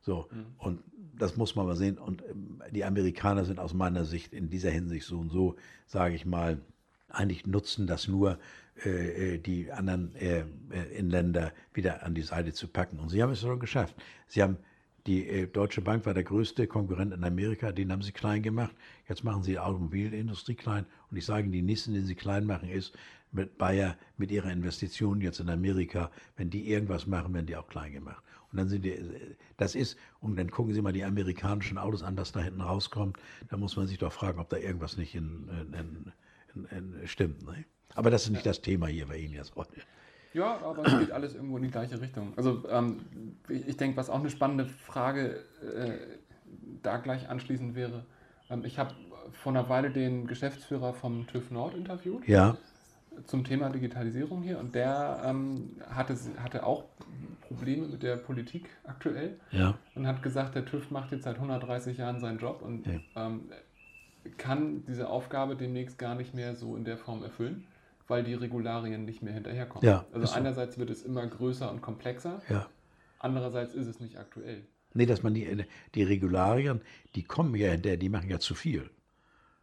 So, mhm. und das muss man mal sehen. Und ähm, die Amerikaner sind aus meiner Sicht in dieser Hinsicht so und so, sage ich mal, eigentlich nutzen das nur, äh, äh die anderen äh, äh, Inländer wieder an die Seite zu packen. Und sie haben es schon geschafft. Sie haben die äh, Deutsche Bank war der größte Konkurrent in Amerika, den haben sie klein gemacht. Jetzt machen sie die Automobilindustrie klein. Und ich sage, die nächsten, den sie klein machen, ist mit Bayer, mit ihrer Investition jetzt in Amerika. Wenn die irgendwas machen, werden die auch klein gemacht. Und dann sind die, das ist, und dann gucken Sie mal die amerikanischen Autos an, was da hinten rauskommt. Da muss man sich doch fragen, ob da irgendwas nicht in, in, in, in stimmt. Ne? Aber das ist nicht das Thema hier bei Ihnen jetzt heute. Ja, aber es geht alles irgendwo in die gleiche Richtung. Also ähm, ich, ich denke, was auch eine spannende Frage äh, da gleich anschließend wäre, ähm, ich habe vor einer Weile den Geschäftsführer vom TÜV Nord interviewt. Ja. zum Thema Digitalisierung hier und der ähm, hatte, hatte auch Probleme mit der Politik aktuell Ja. und hat gesagt, der TÜV macht jetzt seit 130 Jahren seinen Job und Ja. ähm, kann diese Aufgabe demnächst gar nicht mehr so in der Form erfüllen, weil die Regularien nicht mehr hinterherkommen. Ja, also so. einerseits wird es immer größer und komplexer, Ja. andererseits ist es nicht aktuell. Nee, dass man die, die Regularien, die kommen ja hinterher, die machen ja zu viel.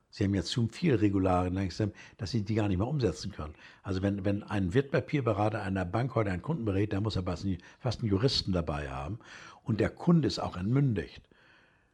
Sie haben ja zu viel Regularien langsam, dass sie die gar nicht mehr umsetzen können. Also wenn, wenn ein Wertpapierberater einer Bank heute einen Kunden berät, dann muss er fast einen Juristen dabei haben. Und der Kunde ist auch entmündigt.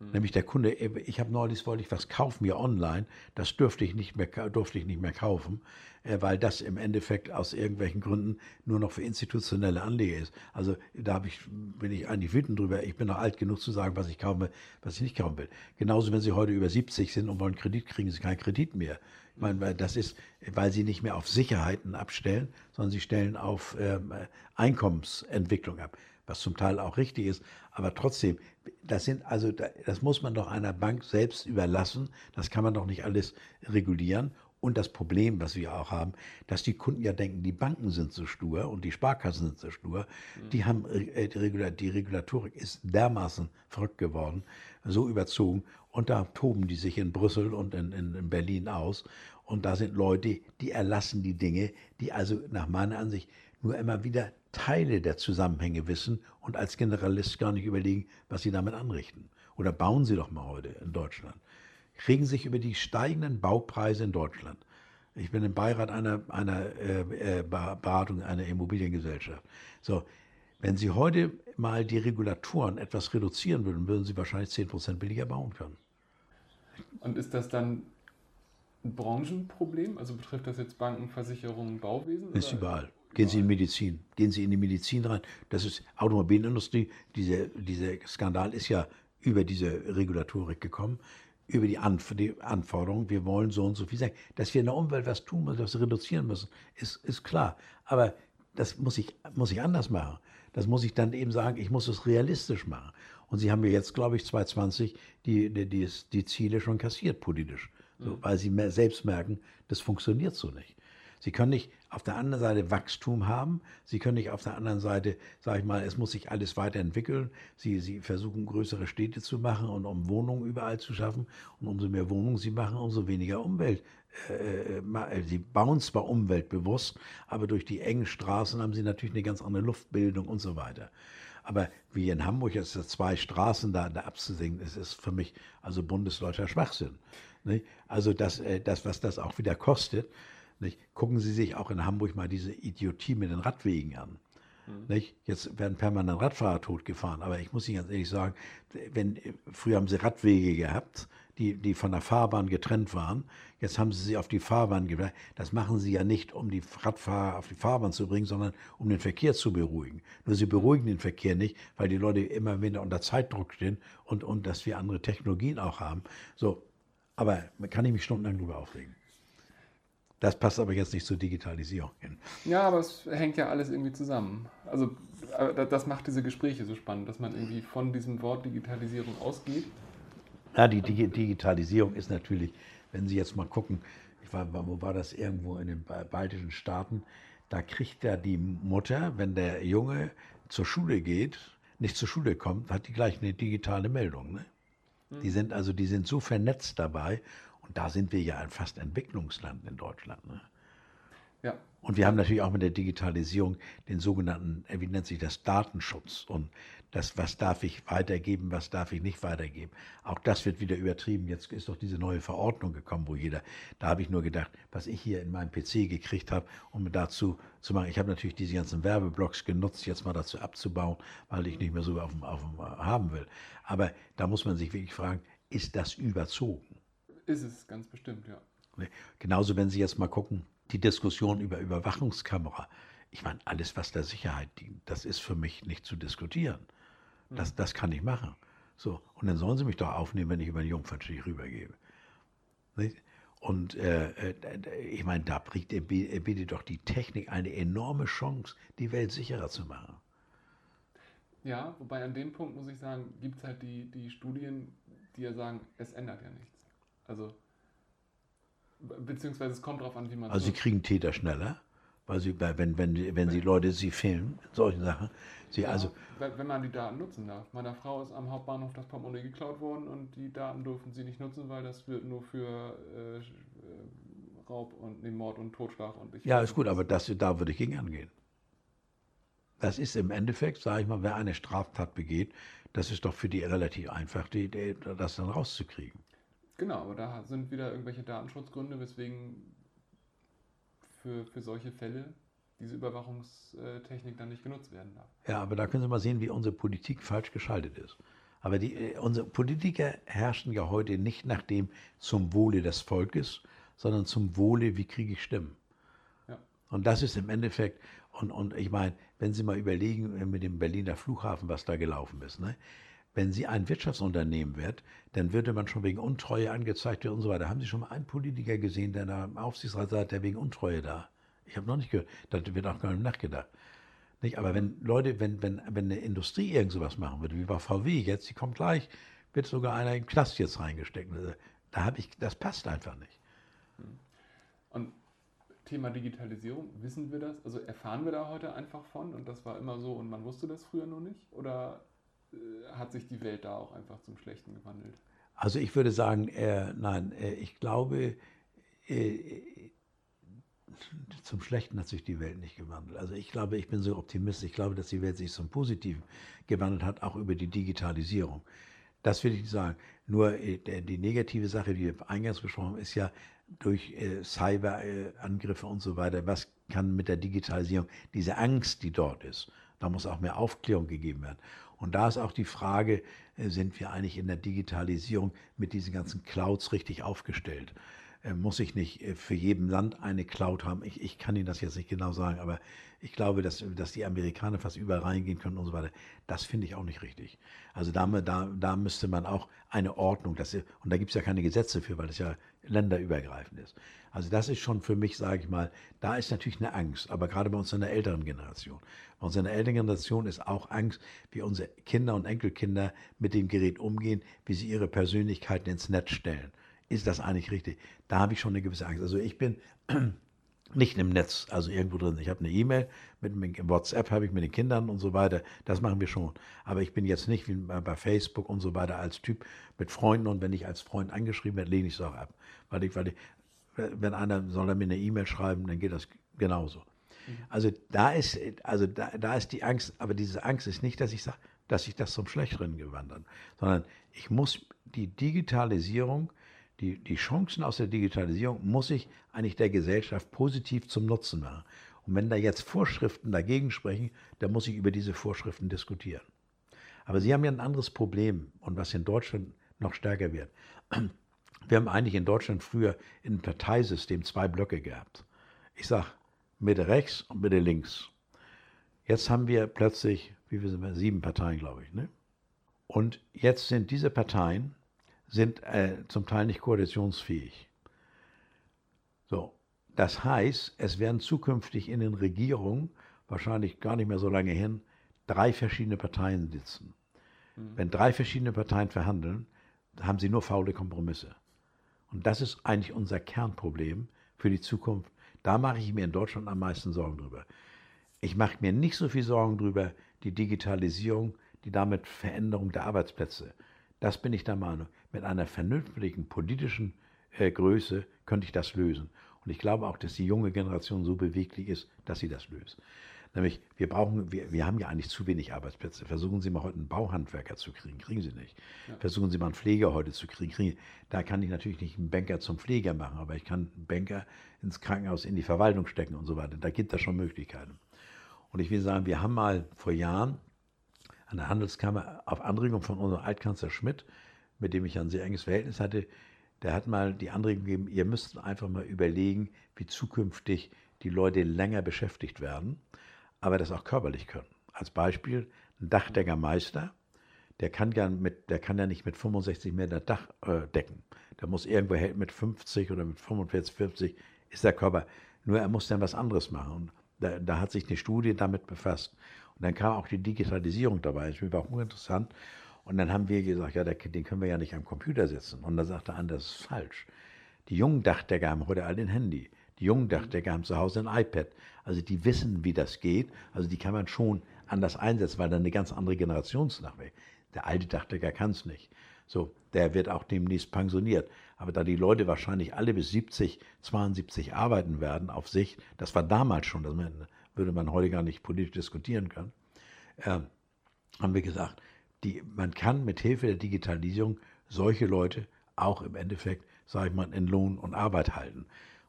Nämlich der Kunde, ich habe neulich, wollte ich was kaufen hier online, das dürfte ich nicht mehr, durfte ich nicht mehr kaufen, äh, weil das im Endeffekt aus irgendwelchen Gründen nur noch für institutionelle Anleger ist. Also da ich, bin ich eigentlich wütend drüber, ich bin noch alt genug zu sagen, was ich kaufen will, was ich nicht kaufen will. Genauso, wenn Sie heute über 70 sind und wollen Kredit, kriegen Sie keinen Kredit mehr. Ich meine, das ist, weil Sie nicht mehr auf Sicherheiten abstellen, sondern Sie stellen auf ähm, Einkommensentwicklung ab was zum Teil auch richtig ist, aber trotzdem, das sind also, da- das muss man doch einer Bank selbst überlassen, das kann man doch nicht alles regulieren. Und das Problem, was wir auch haben, dass die Kunden ja denken, die Banken sind so stur und die Sparkassen sind so stur. Die haben äh, die, Regula die Regulatorik ist dermaßen verrückt geworden, so überzogen. Und da toben die sich in Brüssel und in, in, in Berlin aus. Und da sind Leute, die erlassen die Dinge, die also nach meiner Ansicht nur immer wieder Teile der Zusammenhänge wissen und als Generalist gar nicht überlegen, was sie damit anrichten. Oder bauen sie doch mal heute in Deutschland. Regen sich über die steigenden Baupreise in Deutschland. Ich bin im Beirat einer, einer äh, äh, Ber- Beratung einer Immobiliengesellschaft. So, wenn Sie heute mal die Regulatoren etwas reduzieren würden, würden Sie wahrscheinlich 10% billiger bauen können. Und ist das dann ein Branchenproblem? Also betrifft das jetzt Banken, Versicherungen, Bauwesen? Ist oder? überall. Gehen Sie in Medizin. Gehen Sie in die Medizin rein. Das ist Automobilindustrie. Dieser diese Skandal ist ja über diese Regulatorik gekommen, über die, Anf die Anforderungen. Wir wollen so und so viel sagen. Dass wir in der Umwelt was tun müssen, was wir reduzieren müssen, ist, ist klar. Aber das muss ich, muss ich anders machen. Das muss ich dann eben sagen, ich muss es realistisch machen. Und Sie haben ja jetzt, glaube ich, 2020 die, die, die, die Ziele schon kassiert politisch. So, weil Sie selbst merken, das funktioniert so nicht. Sie können nicht auf der anderen Seite Wachstum haben. Sie können nicht auf der anderen Seite, sage ich mal, es muss sich alles weiterentwickeln. Sie, Sie versuchen größere Städte zu machen und um Wohnungen überall zu schaffen. Und umso mehr Wohnungen Sie machen, umso weniger Umwelt. Äh, äh, äh, Sie bauen zwar umweltbewusst, aber durch die engen Straßen haben Sie natürlich eine ganz andere Luftbildung und so weiter. Aber wie in Hamburg jetzt zwei Straßen da, da abzusenken, ist, ist für mich also bundesdeutscher Schwachsinn. Also das, das, was das auch wieder kostet, nicht? gucken Sie sich auch in Hamburg mal diese Idiotie mit den Radwegen an. Nicht? Jetzt werden permanent Radfahrer totgefahren, aber ich muss Ihnen ganz ehrlich sagen, wenn, früher haben Sie Radwege gehabt, die, die von der Fahrbahn getrennt waren. Jetzt haben Sie sie auf die Fahrbahn gebracht. Das machen Sie ja nicht, um die Radfahrer auf die Fahrbahn zu bringen, sondern um den Verkehr zu beruhigen. Nur Sie beruhigen den Verkehr nicht, weil die Leute immer wieder unter Zeitdruck stehen und, und dass wir andere Technologien auch haben. So, aber kann ich mich stundenlang darüber aufregen. Das passt aber jetzt nicht zur Digitalisierung hin. Ja, aber es hängt ja alles irgendwie zusammen. Also äh, da- das macht diese Gespräche so spannend, dass man irgendwie von diesem Wort Digitalisierung ausgeht. Ja, die Digi- Digitalisierung ist natürlich, wenn Sie jetzt mal gucken, ich war, wo war das irgendwo in den ba- baltischen Staaten, da kriegt ja die Mutter, wenn der Junge zur Schule geht, nicht zur Schule kommt, hat die gleich eine digitale Meldung. Ne? Die sind also, die sind so vernetzt dabei und da sind wir ja ein fast Entwicklungsland in Deutschland. Ne? Ja, Und wir haben natürlich auch mit der Digitalisierung den sogenannten, wie nennt sich das, Datenschutz. Und das, was darf ich weitergeben, was darf ich nicht weitergeben. Auch das wird wieder übertrieben. Jetzt ist doch diese neue Verordnung gekommen, wo jeder, da habe ich nur gedacht, was ich hier in meinem PC gekriegt habe, um dazu zu machen. Ich habe natürlich diese ganzen Werbeblocks genutzt, jetzt mal dazu abzubauen, weil ich nicht mehr so auf dem, auf dem äh, haben will. Aber da muss man sich wirklich fragen, ist das überzogen? Ist es ganz bestimmt, ja. Genauso, wenn Sie jetzt mal gucken, die Diskussion über Überwachungskamera. Ich meine, alles, was der Sicherheit dient, das ist für mich nicht zu diskutieren. Das, das kann ich machen. So, und dann sollen Sie mich doch aufnehmen, wenn ich über den Jungfernstich rübergebe. Nicht? Und äh, äh, ich meine, da er bietet doch die Technik eine enorme Chance, die Welt sicherer zu machen. Ja, wobei an dem Punkt muss ich sagen, gibt es halt die, die Studien, die ja sagen, es ändert ja nichts. Also Beziehungsweise es kommt darauf an, wie man Also Sie kriegen Täter schneller, weil Sie, wenn, wenn, wenn Sie Leute Sie filmen, solche Sachen. Sie ja, also, wenn man die Daten nutzen darf. Meiner Frau ist am Hauptbahnhof das Portemonnaie geklaut worden und die Daten durften sie nicht nutzen, weil das wird nur für äh, Raub und nee, Mord und Totschlag und ich Ja, ist gut, aber das, da würde ich gegen angehen. Das ist im Endeffekt, sage ich mal, wer eine Straftat begeht, das ist doch für die relativ einfach, die, die, das dann rauszukriegen. Genau, aber da sind wieder irgendwelche Datenschutzgründe, weswegen für, für solche Fälle diese Überwachungstechnik dann nicht genutzt werden darf. Ja, aber da können Sie mal sehen, wie unsere Politik falsch geschaltet ist. Aber die, äh, unsere Politiker herrschen ja heute nicht nach dem zum Wohle des Volkes, sondern zum Wohle, wie kriege ich Stimmen. Ja. Und das ist im Endeffekt, und, und ich meine, wenn Sie mal überlegen äh, mit dem Berliner Flughafen, was da gelaufen ist, ne? Wenn Sie ein Wirtschaftsunternehmen wird, dann würde man schon wegen Untreue angezeigt werden und so weiter. Haben Sie schon mal einen Politiker gesehen, der da im Aufsichtsrat sagt, der wegen Untreue da? Ich habe noch nicht gehört, da wird auch gar nicht nachgedacht. Nicht? Aber wenn Leute, wenn, wenn, wenn eine Industrie irgend sowas machen würde, wie bei VW jetzt, die kommt gleich, wird sogar einer im Knast jetzt reingesteckt. Also, da habe ich, das passt einfach nicht. Und Thema Digitalisierung, wissen wir das? Also erfahren wir da heute einfach von und das war immer so und man wusste das früher noch nicht? Oder hat sich die Welt da auch einfach zum Schlechten gewandelt? Also ich würde sagen, äh, nein, äh, ich glaube, äh, zum Schlechten hat sich die Welt nicht gewandelt. Also ich glaube, ich bin so optimistisch. Ich glaube, dass die Welt sich zum Positiven gewandelt hat, auch über die Digitalisierung. Das will ich sagen. Nur äh, die negative Sache, die wir eingangs besprochen haben, ist ja durch äh, Cyberangriffe und so weiter, was kann mit der Digitalisierung, diese Angst, die dort ist, da muss auch mehr Aufklärung gegeben werden. Und da ist auch die Frage, äh, sind wir eigentlich in der Digitalisierung mit diesen ganzen Clouds richtig aufgestellt? Äh, muss ich nicht äh, für jedem Land eine Cloud haben? Ich, ich kann Ihnen das jetzt nicht genau sagen, aber ich glaube, dass, dass die Amerikaner fast überall reingehen können und so weiter. Das finde ich auch nicht richtig. Also da, da, da müsste man auch eine Ordnung, das, und da gibt es ja keine Gesetze für, weil es ja länderübergreifend ist. Also das ist schon für mich, sage ich mal, da ist natürlich eine Angst, aber gerade bei uns in der älteren Generation. Bei uns in der älteren Generation ist auch Angst, wie unsere Kinder und Enkelkinder mit dem Gerät umgehen, wie sie ihre Persönlichkeiten ins Netz stellen. Ist das eigentlich richtig? Da habe ich schon eine gewisse Angst. Also ich bin nicht im Netz, also irgendwo drin. Ich habe eine E-Mail, mit, mit WhatsApp habe ich mit den Kindern und so weiter. Das machen wir schon. Aber ich bin jetzt nicht wie bei Facebook und so weiter als Typ mit Freunden und wenn ich als Freund angeschrieben werde, lehne ich es auch ab. Weil ich, weil ich, wenn einer soll er mir eine E-Mail schreiben, dann geht das genauso. Mhm. Also da ist, also da, da ist die Angst, aber diese Angst ist nicht, dass ich sage, dass sich das zum Schlechteren gewandert, sondern ich muss die Digitalisierung die, die Chancen aus der Digitalisierung muss ich eigentlich der Gesellschaft positiv zum Nutzen machen. Und wenn da jetzt Vorschriften dagegen sprechen, dann muss ich über diese Vorschriften diskutieren. Aber Sie haben ja ein anderes Problem und was in Deutschland noch stärker wird. Wir haben eigentlich in Deutschland früher im Parteisystem zwei Blöcke gehabt. Ich sage Mitte rechts und Mitte links. Jetzt haben wir plötzlich, wie viel sind wir, sieben Parteien, glaube ich. Ne? Und jetzt sind diese Parteien sind äh, zum Teil nicht koalitionsfähig. So, das heißt, es werden zukünftig in den Regierungen, wahrscheinlich gar nicht mehr so lange hin, drei verschiedene Parteien sitzen. Mhm. Wenn drei verschiedene Parteien verhandeln, haben sie nur faule Kompromisse. Und das ist eigentlich unser Kernproblem für die Zukunft. Da mache ich mir in Deutschland am meisten Sorgen drüber. Ich mache mir nicht so viel Sorgen drüber, die Digitalisierung, die damit Veränderung der Arbeitsplätze. Das bin ich der Meinung. Mit einer vernünftigen politischen äh, Größe könnte ich das lösen. Und ich glaube auch, dass die junge Generation so beweglich ist, dass sie das löst. Nämlich, wir brauchen, wir, wir haben ja eigentlich zu wenig Arbeitsplätze. Versuchen Sie mal heute einen Bauhandwerker zu kriegen, kriegen Sie nicht. Ja. Versuchen Sie mal einen Pfleger heute zu kriegen, kriegen. Da kann ich natürlich nicht einen Banker zum Pfleger machen, aber ich kann einen Banker ins Krankenhaus, in die Verwaltung stecken und so weiter. Da gibt es schon Möglichkeiten. Und ich will sagen, wir haben mal vor Jahren an der Handelskammer auf Anregung von unserem Altkanzler Schmidt, mit dem ich ein sehr enges Verhältnis hatte, der hat mal die Anregung gegeben, ihr müsst einfach mal überlegen, wie zukünftig die Leute länger beschäftigt werden, aber das auch körperlich können. Als Beispiel ein Dachdeckermeister, der kann ja, mit, der kann ja nicht mit 65 mehr das Dach äh, decken. Der muss irgendwo mit 50 oder mit 45, 50 ist der Körper. Nur er muss dann was anderes machen. Und da, da hat sich eine Studie damit befasst. Und dann kam auch die Digitalisierung dabei. Das war auch interessant. Und dann haben wir gesagt, ja, den können wir ja nicht am Computer setzen. Und dann sagte einer, das ist falsch. Die jungen Dachdecker haben heute alle ein Handy. Die jungen Dachdecker haben zu Hause ein iPad. Also die wissen, wie das geht. Also die kann man schon anders einsetzen, weil dann eine ganz andere Generationsnachwelt. Der alte Dachdecker kann es nicht. So, der wird auch demnächst pensioniert. Aber da die Leute wahrscheinlich alle bis 70, 72 arbeiten werden auf Sicht, das war damals schon, das würde man heute gar nicht politisch diskutieren können, äh, haben wir gesagt, die, man kann mit Hilfe der Digitalisierung solche Leute auch im Endeffekt, sage ich mal, in Lohn und Arbeit halten.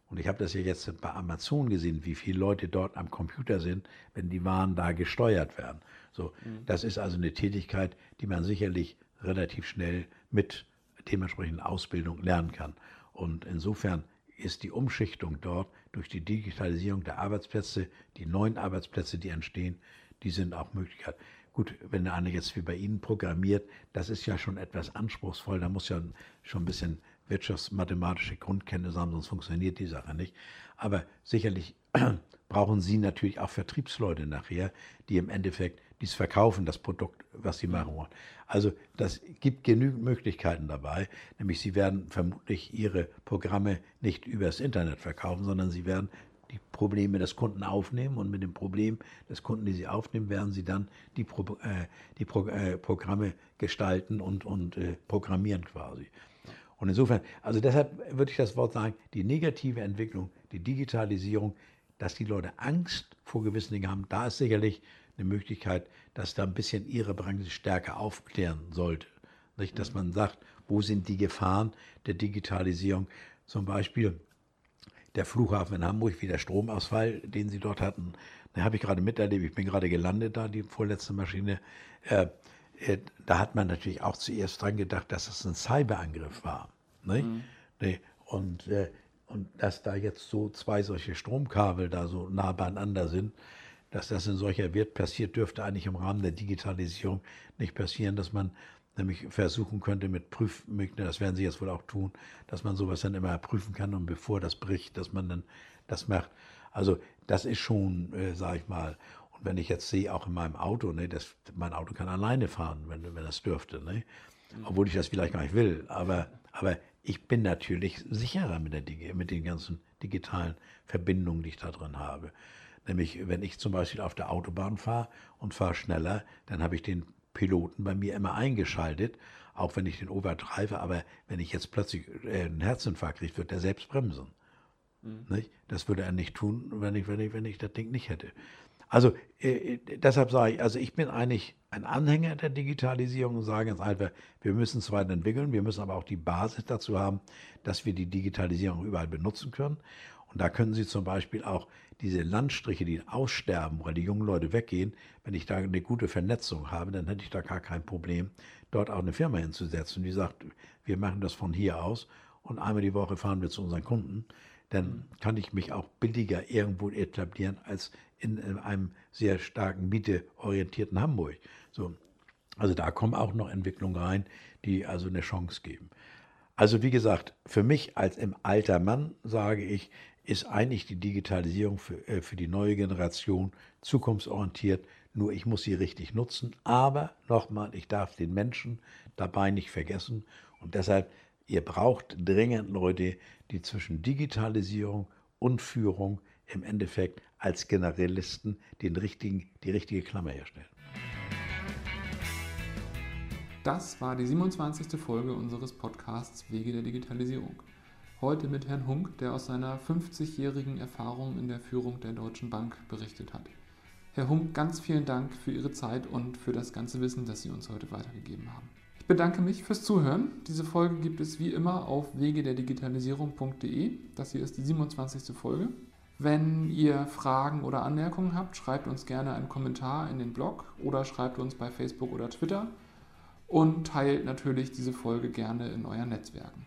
Und ich habe das ja jetzt bei Amazon gesehen, wie viele Leute dort am Computer sind, wenn die Waren da gesteuert werden. So, mhm. das ist also eine Tätigkeit, die man sicherlich relativ schnell mit dementsprechenden Ausbildung lernen kann. Und insofern ist die Umschichtung dort durch die Digitalisierung der Arbeitsplätze, die neuen Arbeitsplätze, die entstehen, die sind auch Möglichkeit. Gut, wenn einer jetzt wie bei Ihnen programmiert, das ist ja schon etwas anspruchsvoll, da muss ja schon ein bisschen wirtschaftsmathematische Grundkenntnisse haben, sonst funktioniert die Sache nicht. Aber sicherlich brauchen Sie natürlich auch Vertriebsleute nachher, die im Endeffekt dies verkaufen, das Produkt, was Sie machen wollen. Also das gibt genügend Möglichkeiten dabei, nämlich Sie werden vermutlich Ihre Programme nicht übers Internet verkaufen, sondern Sie werden die Probleme des Kunden aufnehmen und mit dem Problem des Kunden, die Sie aufnehmen, werden Sie dann die, Pro, äh, die Pro, äh, Programme gestalten und, und äh, programmieren quasi. Und insofern, also deshalb würde ich das Wort sagen, die negative Entwicklung, die Digitalisierung, dass die Leute Angst vor gewissen Dingen haben, da ist sicherlich eine Möglichkeit, dass da ein bisschen ihre Branche stärker aufklären sollte. Nicht? Dass man sagt, wo sind die Gefahren der Digitalisierung? Zum Beispiel der Flughafen in Hamburg, wie der Stromausfall, den sie dort hatten. Da habe ich gerade miterlebt, ich bin gerade gelandet da, die vorletzte Maschine. Äh, äh, da hat man natürlich auch zuerst dran gedacht, dass es ein Cyberangriff war. Nicht? Mhm. Nee. Und, äh, und dass da jetzt so zwei solche Stromkabel da so nah beieinander sind, dass das in solcher Wert passiert, dürfte eigentlich im Rahmen der Digitalisierung nicht passieren, dass man nämlich versuchen könnte mit Prüfmöglichkeiten, das werden sie jetzt wohl auch tun, dass man sowas dann immer prüfen kann und bevor das bricht, dass man dann das macht. Also das ist schon, äh, sage ich mal, und wenn ich jetzt sehe, auch in meinem Auto, ne, das, mein Auto kann alleine fahren, wenn, wenn das dürfte, ne? obwohl ich das vielleicht gar nicht will, aber, aber ich bin natürlich sicherer mit, der, mit den ganzen digitalen Verbindungen, die ich da drin habe. Nämlich, wenn ich zum Beispiel auf der Autobahn fahre und fahre schneller, dann habe ich den Piloten bei mir immer eingeschaltet, auch wenn ich den übertreibe. Aber wenn ich jetzt plötzlich äh, einen Herzinfarkt kriege, wird er selbst bremsen. Mhm. Das würde er nicht tun, wenn ich, wenn, ich, wenn ich das Ding nicht hätte. Also äh, deshalb sage ich, also ich bin eigentlich ein Anhänger der Digitalisierung und sage jetzt einfach, wir müssen es weiterentwickeln, wir müssen aber auch die Basis dazu haben, dass wir die Digitalisierung überall benutzen können. Und da können Sie zum Beispiel auch diese Landstriche, die aussterben, weil die jungen Leute weggehen, wenn ich da eine gute Vernetzung habe, dann hätte ich da gar kein Problem, dort auch eine Firma hinzusetzen, die sagt, wir machen das von hier aus und einmal die Woche fahren wir zu unseren Kunden. Dann kann ich mich auch billiger irgendwo etablieren als in, in einem sehr starken mieteorientierten Hamburg. So. Also da kommen auch noch Entwicklungen rein, die also eine Chance geben. Also wie gesagt, für mich als im alter Mann sage ich, ist eigentlich die Digitalisierung für, äh, für die neue Generation zukunftsorientiert. Nur ich muss sie richtig nutzen. Aber nochmal, ich darf den Menschen dabei nicht vergessen. Und deshalb, ihr braucht dringend Leute, die zwischen Digitalisierung und Führung im Endeffekt als Generalisten den richtigen, die richtige Klammer herstellen. Das war die 27. Folge unseres Podcasts Wege der Digitalisierung. Heute mit Herrn Hunk, der aus seiner 50-jährigen Erfahrung in der Führung der Deutschen Bank berichtet hat. Herr Hunk, ganz vielen Dank für Ihre Zeit und für das ganze Wissen, das Sie uns heute weitergegeben haben. Ich bedanke mich fürs Zuhören. Diese Folge gibt es wie immer auf wegederdigitalisierung.de. Das hier ist die 27. Folge. Wenn ihr Fragen oder Anmerkungen habt, schreibt uns gerne einen Kommentar in den Blog oder schreibt uns bei Facebook oder Twitter und teilt natürlich diese Folge gerne in euren Netzwerken.